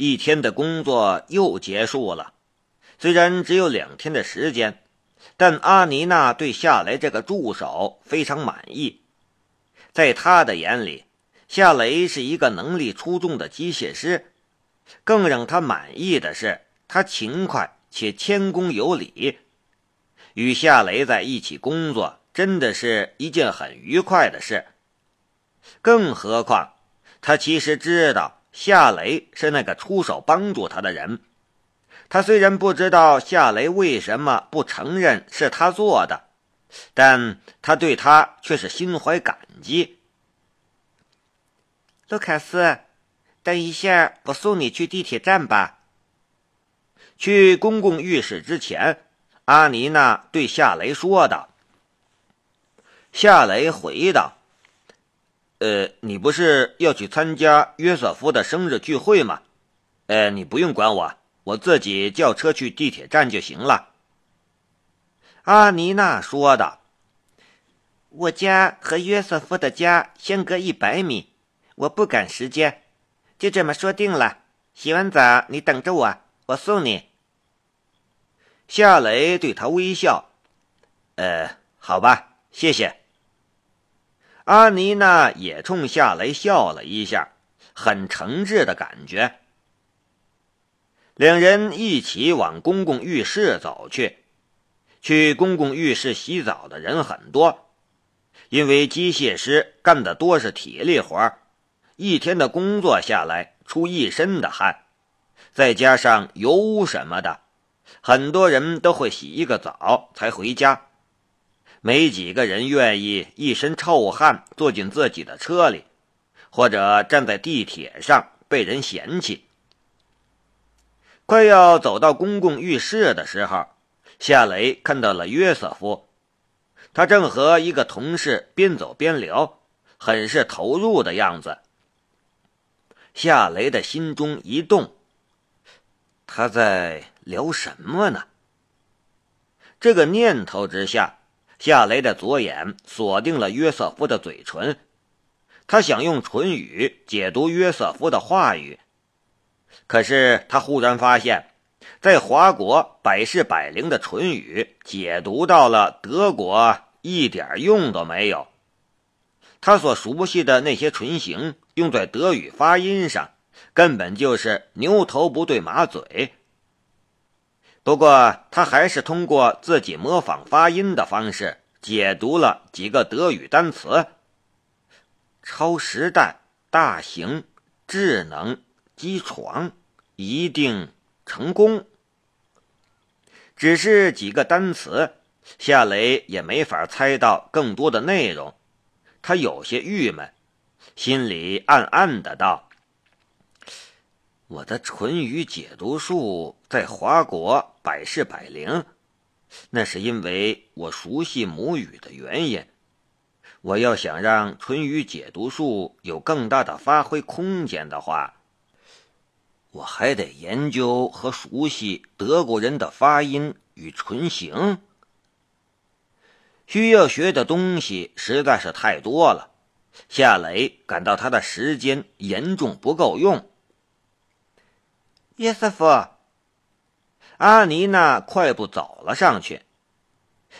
一天的工作又结束了。虽然只有两天的时间，但阿妮娜对夏雷这个助手非常满意。在他的眼里，夏雷是一个能力出众的机械师。更让他满意的是，他勤快且谦恭有礼。与夏雷在一起工作，真的是一件很愉快的事。更何况，他其实知道夏雷是那个出手帮助他的人。他虽然不知道夏雷为什么不承认是他做的，但他对他却是心怀感激。卢卡斯，等一下，我送你去地铁站吧。去公共浴室之前，阿妮娜对夏雷说道。夏雷回道。呃，你不是要去参加约瑟夫的生日聚会吗？呃，你不用管我，我自己叫车去地铁站就行了。阿妮娜说道：“我家和约瑟夫的家相隔一百米，我不赶时间，就这么说定了。洗完澡你等着我，我送你。”夏雷对他微笑：“呃，好吧，谢谢。”阿妮娜也冲夏雷笑了一下，很诚挚的感觉。两人一起往公共浴室走去。去公共浴室洗澡的人很多，因为机械师干的多是体力活一天的工作下来出一身的汗，再加上油污什么的，很多人都会洗一个澡才回家。没几个人愿意一身臭汗坐进自己的车里，或者站在地铁上被人嫌弃。快要走到公共浴室的时候，夏雷看到了约瑟夫，他正和一个同事边走边聊，很是投入的样子。夏雷的心中一动，他在聊什么呢？这个念头之下。夏雷的左眼锁定了约瑟夫的嘴唇，他想用唇语解读约瑟夫的话语，可是他忽然发现，在华国百试百灵的唇语解读到了德国一点用都没有。他所熟悉的那些唇形用在德语发音上，根本就是牛头不对马嘴。不过，他还是通过自己模仿发音的方式解读了几个德语单词：超时代、大型、智能、机床，一定成功。只是几个单词，夏雷也没法猜到更多的内容，他有些郁闷，心里暗暗的道。我的唇语解读术在华国百试百灵，那是因为我熟悉母语的原因。我要想让唇语解读术有更大的发挥空间的话，我还得研究和熟悉德国人的发音与唇形。需要学的东西实在是太多了，夏雷感到他的时间严重不够用。约瑟夫，阿妮娜快步走了上去。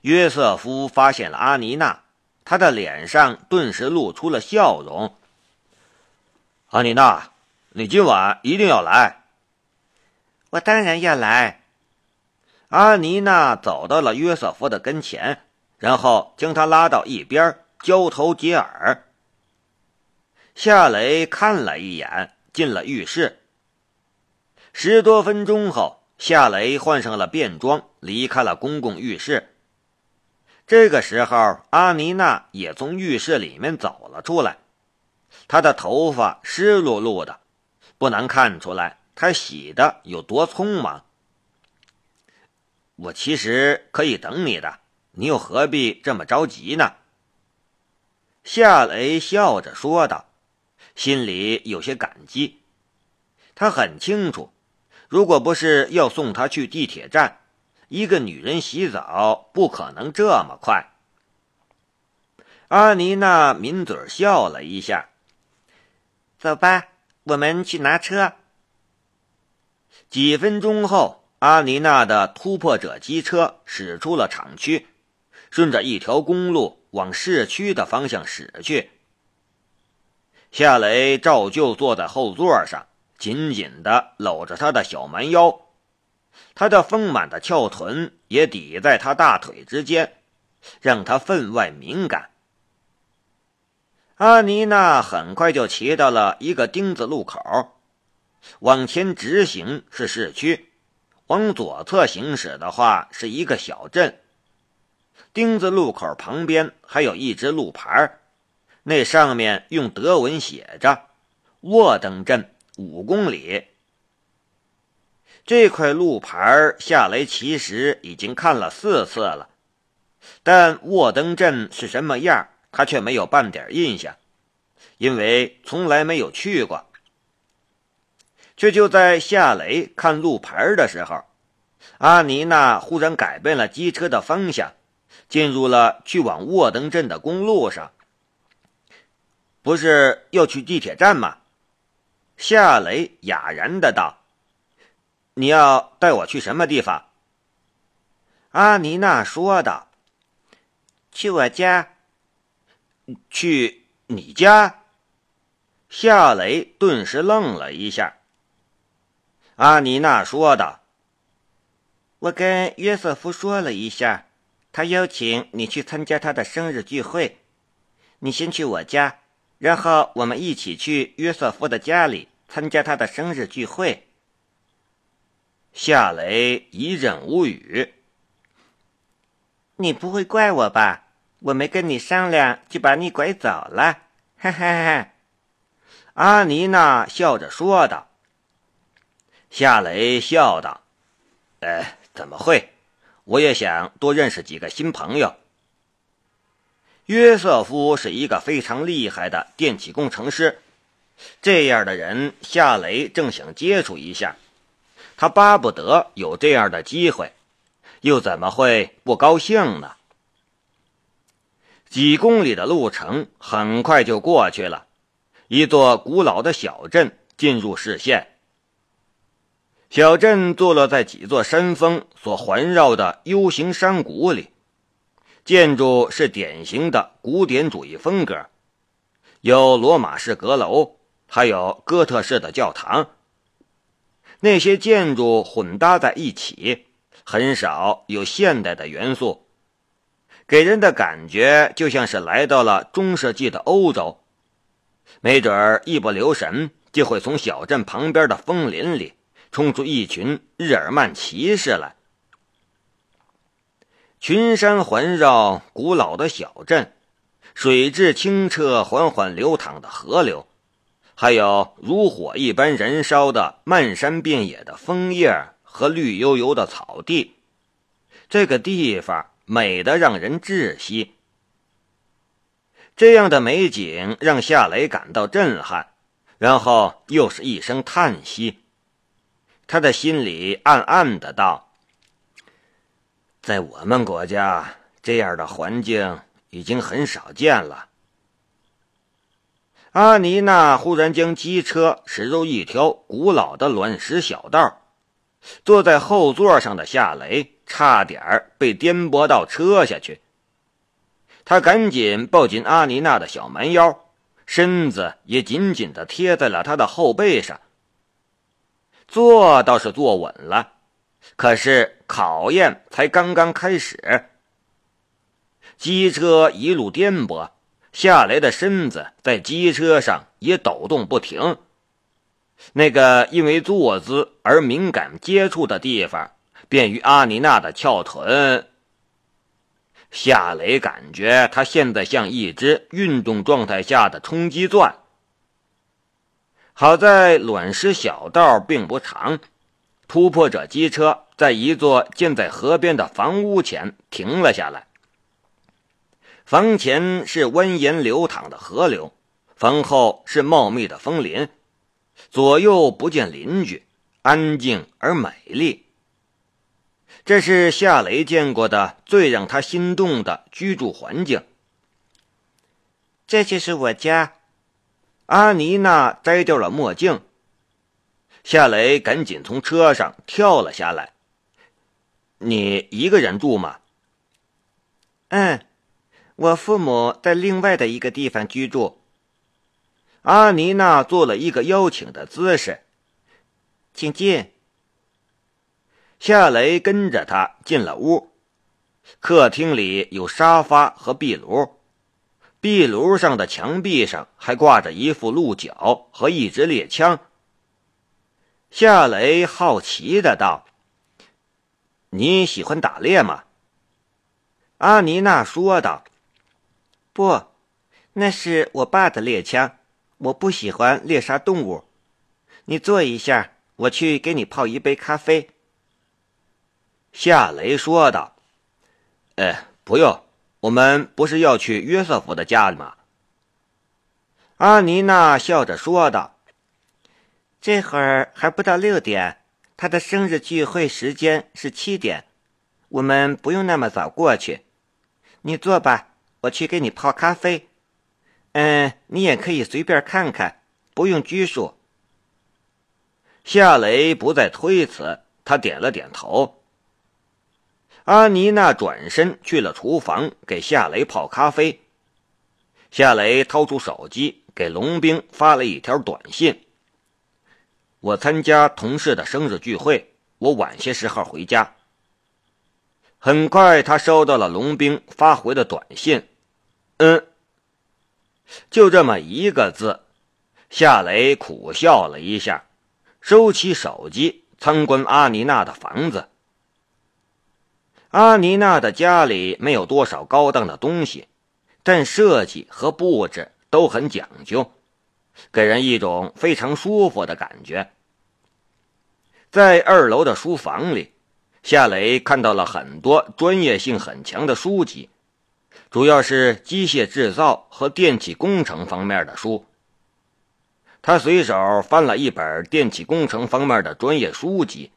约瑟夫发现了阿妮娜，他的脸上顿时露出了笑容。阿妮娜，你今晚一定要来。我当然要来。阿妮娜走到了约瑟夫的跟前，然后将他拉到一边，交头接耳。夏雷看了一眼，进了浴室。十多分钟后，夏雷换上了便装，离开了公共浴室。这个时候，阿妮娜也从浴室里面走了出来。她的头发湿漉漉的，不难看出来她洗的有多匆忙。我其实可以等你的，你又何必这么着急呢？夏雷笑着说道，心里有些感激。他很清楚。如果不是要送她去地铁站，一个女人洗澡不可能这么快。阿妮娜抿嘴笑了一下。走吧，我们去拿车。几分钟后，阿妮娜的突破者机车驶出了厂区，顺着一条公路往市区的方向驶去。夏雷照旧坐在后座上，紧紧地搂着他的小蛮腰，他的丰满的翘臀也抵在他大腿之间，让他分外敏感。阿妮娜很快就骑到了一个丁字路口，往前直行是市区，往左侧行驶的话是一个小镇。丁字路口旁边还有一只路牌，那上面用德文写着“沃登镇五公里”。这块路牌夏雷其实已经看了四次了，但沃登镇是什么样？他却没有半点印象，因为从来没有去过。却就在夏雷看路牌的时候，阿妮娜忽然改变了机车的方向，进入了去往沃登镇的公路上。不是要去地铁站吗？夏雷哑然的道：“你要带我去什么地方？”阿妮娜说道：“去我家。”去你家？夏雷顿时愣了一下。阿妮娜说道：“我跟约瑟夫说了一下，他邀请你去参加他的生日聚会。你先去我家，然后我们一起去约瑟夫的家里参加他的生日聚会。”夏雷一忍无语。你不会怪我吧？我没跟你商量就把你拐走了，哈哈哈！阿妮娜笑着说道。夏雷笑道：“哎，怎么会？我也想多认识几个新朋友。”约瑟夫是一个非常厉害的电气工程师，这样的人夏雷正想接触一下，他巴不得有这样的机会，又怎么会不高兴呢？几公里的路程很快就过去了，一座古老的小镇进入视线。小镇坐落在几座山峰所环绕的 U 型山谷里，建筑是典型的古典主义风格，有罗马式阁楼，还有哥特式的教堂。那些建筑混搭在一起，很少有现代的元素。给人的感觉就像是来到了中世纪的欧洲，没准儿一不留神就会从小镇旁边的枫林里冲出一群日耳曼骑士来。群山环绕古老的小镇，水质清澈、缓缓流淌的河流，还有如火一般燃烧的漫山遍野的枫叶和绿油油的草地，这个地方。美得让人窒息，这样的美景让夏雷感到震撼，然后又是一声叹息。他的心里暗暗的道：“在我们国家，这样的环境已经很少见了。”阿妮娜忽然将机车驶入一条古老的卵石小道，坐在后座上的夏雷。差点被颠簸到车下去，他赶紧抱紧阿妮娜的小蛮腰，身子也紧紧地贴在了她的后背上。坐倒是坐稳了，可是考验才刚刚开始。机车一路颠簸，夏雷的身子在机车上也抖动不停。那个因为坐姿而敏感接触的地方。便于阿妮娜的翘臀，夏雷感觉他现在像一只运动状态下的冲击钻。好在卵石小道并不长，突破者机车在一座建在河边的房屋前停了下来。房前是蜿蜒流淌的河流，房后是茂密的枫林，左右不见邻居，安静而美丽。这是夏雷见过的最让他心动的居住环境。这就是我家。阿妮娜摘掉了墨镜。夏雷赶紧从车上跳了下来。你一个人住吗？嗯，我父母在另外的一个地方居住。阿妮娜做了一个邀请的姿势，请进。夏雷跟着他进了屋。客厅里有沙发和壁炉，壁炉上的墙壁上还挂着一副鹿角和一支猎枪。夏雷好奇的道：“你喜欢打猎吗？”阿妮娜说道：“不，那是我爸的猎枪，我不喜欢猎杀动物。你坐一下，我去给你泡一杯咖啡。”夏雷说道：“呃，不用，我们不是要去约瑟夫的家吗？”阿妮娜笑着说道：“这会儿还不到六点，他的生日聚会时间是七点，我们不用那么早过去。你坐吧，我去给你泡咖啡。嗯，你也可以随便看看，不用拘束。”夏雷不再推辞，他点了点头。阿妮娜转身去了厨房，给夏雷泡咖啡。夏雷掏出手机，给龙兵发了一条短信：“我参加同事的生日聚会，我晚些时候回家。”很快，他收到了龙兵发回的短信：“嗯。”就这么一个字。夏雷苦笑了一下，收起手机，参观阿妮娜的房子。阿妮娜的家里没有多少高档的东西，但设计和布置都很讲究，给人一种非常舒服的感觉。在二楼的书房里，夏雷看到了很多专业性很强的书籍，主要是机械制造和电气工程方面的书。他随手翻了一本电气工程方面的专业书籍，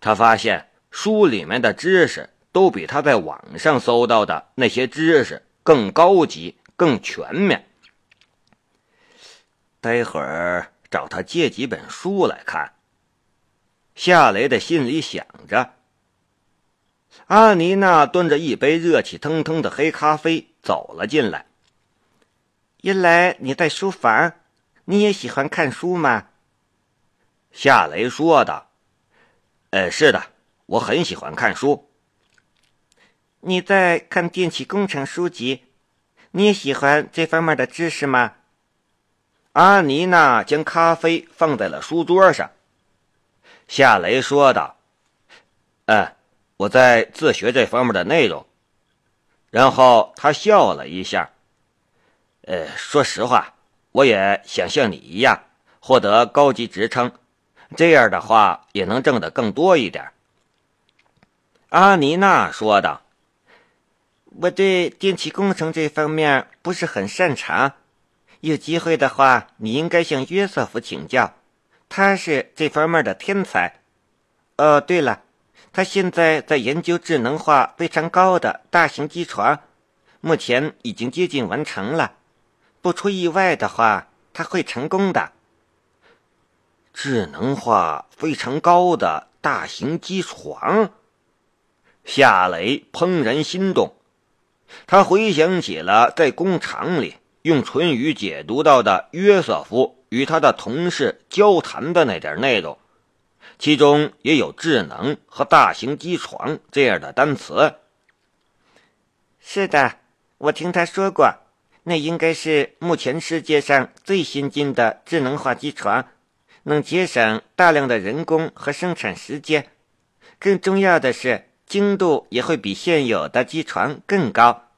他发现书里面的知识。都比他在网上搜到的那些知识更高级、更全面。待会儿找他借几本书来看。夏雷的心里想着。阿妮娜端着一杯热气腾腾的黑咖啡走了进来。一来你在书房，你也喜欢看书吗？夏雷说道。呃，是的，我很喜欢看书。你在看电气工程书籍，你也喜欢这方面的知识吗？阿妮娜将咖啡放在了书桌上。夏雷说道：“嗯，我在自学这方面的内容。”然后他笑了一下。呃，说实话，我也想像你一样获得高级职称，这样的话也能挣得更多一点。阿尼娜说道。我对电气工程这方面不是很擅长，有机会的话，你应该向约瑟夫请教，他是这方面的天才。哦，对了，他现在在研究智能化非常高的大型机床，目前已经接近完成了。不出意外的话，他会成功的。智能化非常高的大型机床，夏雷怦然心动。他回想起了在工厂里用唇语解读到的约瑟夫与他的同事交谈的那点内容，其中也有“智能”和“大型机床”这样的单词。是的，我听他说过，那应该是目前世界上最先进的智能化机床，能节省大量的人工和生产时间。更重要的是。精度也会比现有的机床更高，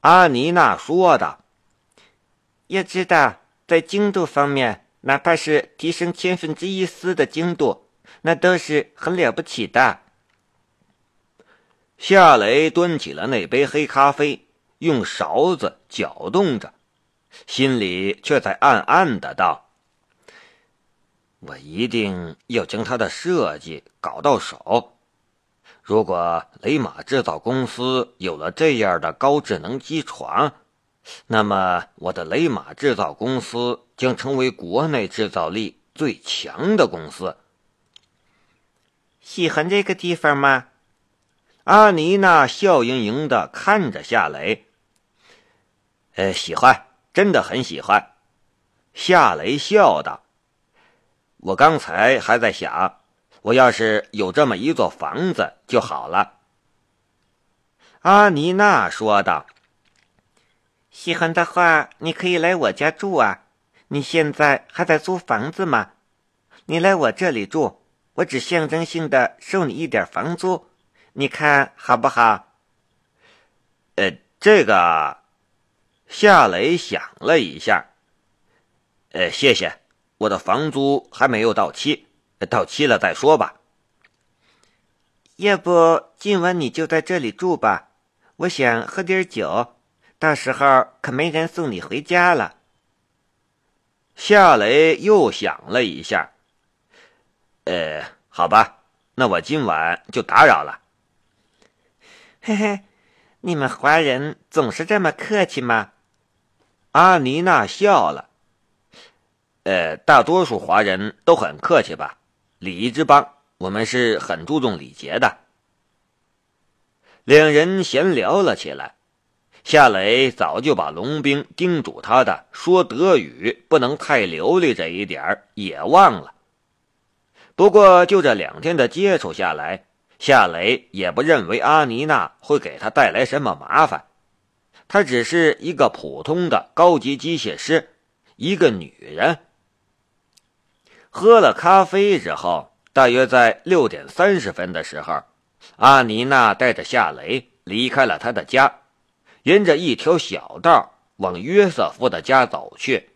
阿妮娜说的。要知道，在精度方面，哪怕是提升千分之一丝的精度，那都是很了不起的。夏雷端起了那杯黑咖啡，用勺子搅动着，心里却在暗暗的道：“我一定要将他的设计搞到手。”如果雷马制造公司有了这样的高智能机床，那么我的雷马制造公司将成为国内制造力最强的公司。喜欢这个地方吗？阿妮娜笑盈盈的看着夏雷。呃，喜欢，真的很喜欢。夏雷笑道：“我刚才还在想，我要是有这么一座房子就好了。”阿妮娜说道：“喜欢的话，你可以来我家住啊。你现在还在租房子吗？你来我这里住。”我只象征性的收你一点房租，你看好不好？呃，这个，夏雷想了一下，呃，谢谢，我的房租还没有到期，到期了再说吧。要不今晚你就在这里住吧，我想喝点酒，到时候可没人送你回家了。夏雷又想了一下。呃，好吧，那我今晚就打扰了。嘿嘿，你们华人总是这么客气吗？阿妮娜笑了。呃，大多数华人都很客气吧？礼仪之邦，我们是很注重礼节的。两人闲聊了起来。夏雷早就把龙兵叮嘱他的说德语不能太流利这一点也忘了。不过，就这两天的接触下来，夏雷也不认为阿妮娜会给他带来什么麻烦。她只是一个普通的高级机械师，一个女人。喝了咖啡之后，大约在六点三十分的时候，阿妮娜带着夏雷离开了他的家，沿着一条小道往约瑟夫的家走去。